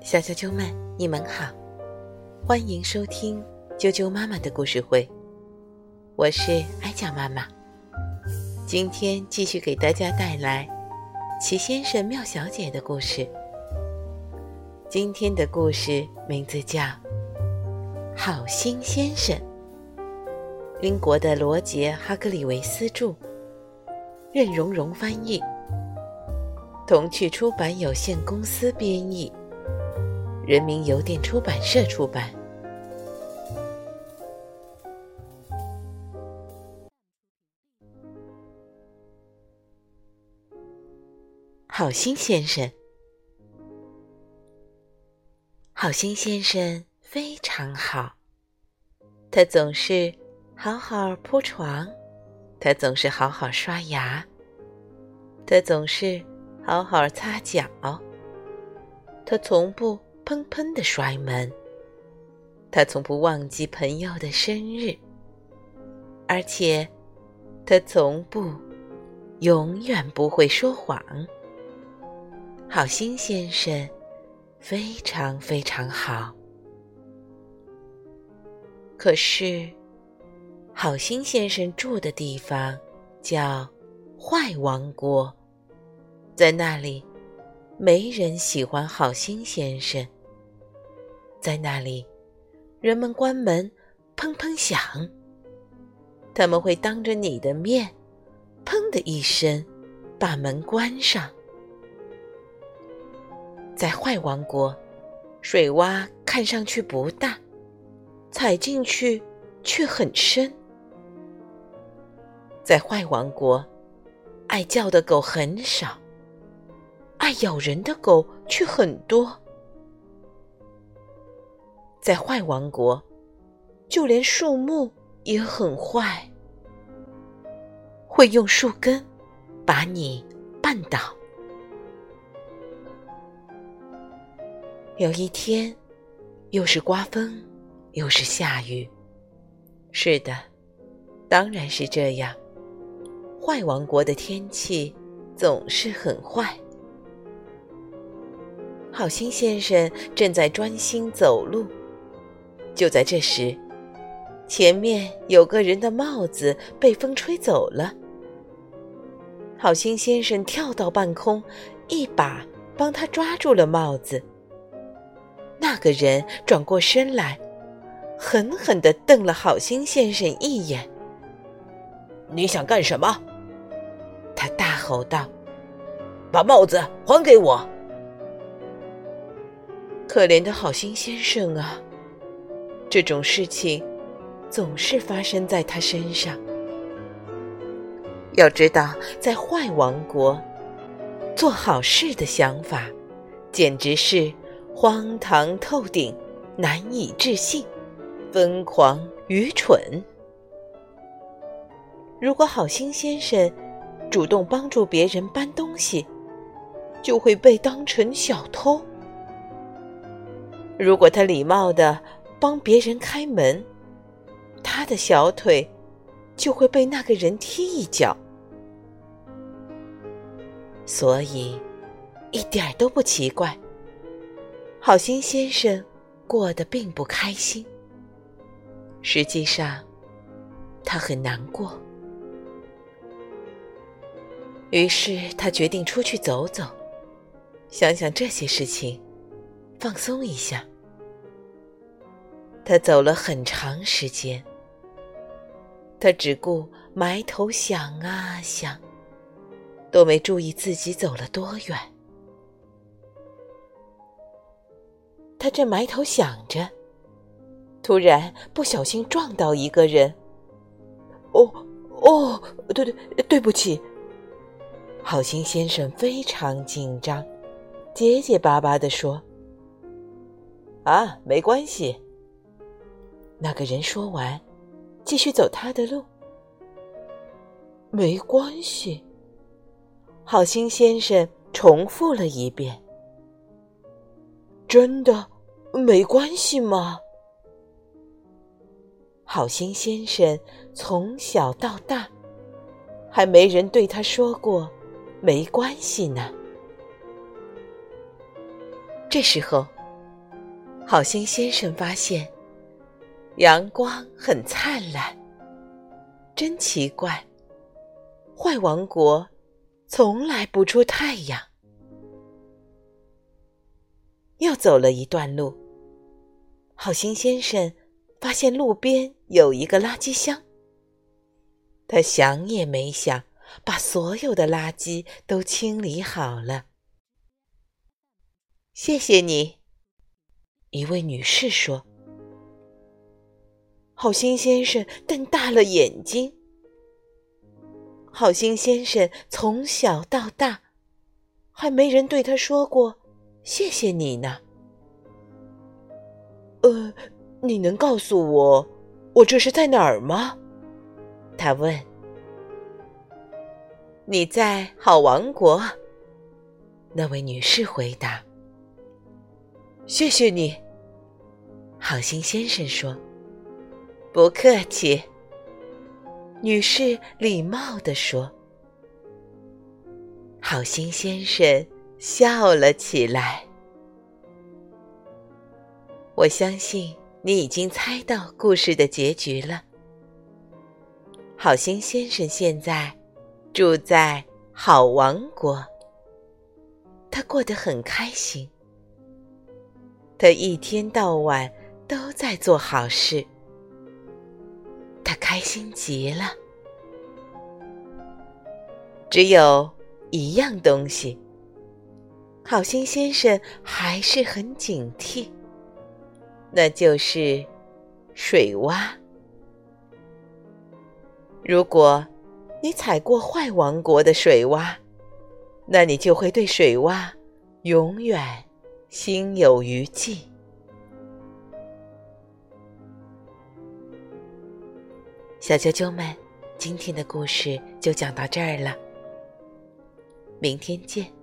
小啾啾们，你们好，欢迎收听啾啾妈妈的故事会，我是艾酱妈妈。今天继续给大家带来齐先生、妙小姐的故事。今天的故事名字叫《好心先生》，英国的罗杰·哈格里维斯著，任蓉蓉翻译，童趣出版有限公司编译。人民邮电出版社出版。好心先生，好心先生非常好，他总是好好铺床，他总是好好刷牙，他总是好好擦脚，他从不。砰砰的摔门。他从不忘记朋友的生日，而且他从不、永远不会说谎。好心先生非常非常好。可是，好心先生住的地方叫坏王国，在那里，没人喜欢好心先生。在那里，人们关门，砰砰响。他们会当着你的面，砰的一声，把门关上。在坏王国，水洼看上去不大，踩进去却很深。在坏王国，爱叫的狗很少，爱咬人的狗却很多。在坏王国，就连树木也很坏，会用树根把你绊倒。有一天，又是刮风，又是下雨。是的，当然是这样。坏王国的天气总是很坏。好心先生正在专心走路。就在这时，前面有个人的帽子被风吹走了。好心先生跳到半空，一把帮他抓住了帽子。那个人转过身来，狠狠地瞪了好心先生一眼。“你想干什么？”他大吼道，“把帽子还给我！”可怜的好心先生啊！这种事情总是发生在他身上。要知道，在坏王国，做好事的想法简直是荒唐透顶、难以置信、疯狂愚蠢。如果好心先生主动帮助别人搬东西，就会被当成小偷；如果他礼貌的，帮别人开门，他的小腿就会被那个人踢一脚，所以一点都不奇怪。好心先生过得并不开心，实际上他很难过。于是他决定出去走走，想想这些事情，放松一下。他走了很长时间，他只顾埋头想啊想，都没注意自己走了多远。他正埋头想着，突然不小心撞到一个人。哦哦，对对，对不起。好心先生非常紧张，结结巴巴地说：“啊，没关系。”那个人说完，继续走他的路。没关系，好心先生重复了一遍。真的没关系吗？好心先生从小到大，还没人对他说过没关系呢。这时候，好心先生发现阳光很灿烂，真奇怪，坏王国从来不出太阳。又走了一段路，好心先生发现路边有一个垃圾箱。他想也没想，把所有的垃圾都清理好了。谢谢你，一位女士说。好心先生瞪大了眼睛。好心先生从小到大，还没人对他说过。谢谢你呢。呃，你能告诉我，我这是在哪儿吗？他问。你在好王国。那位女士回答。谢谢你，好心先生说。不客气。女士礼貌地说。好心先生。笑了起来。我相信你已经猜到故事的结局了。好心先生现在住在好王国，他过得很开心。他一天到晚都在做好事，他开心极了。只有一样东西。好心先生还是很警惕，那就是水洼。如果你踩过坏王国的水洼，那你就会对水洼永远心有余悸。小啾啾们，今天的故事就讲到这儿了，明天见。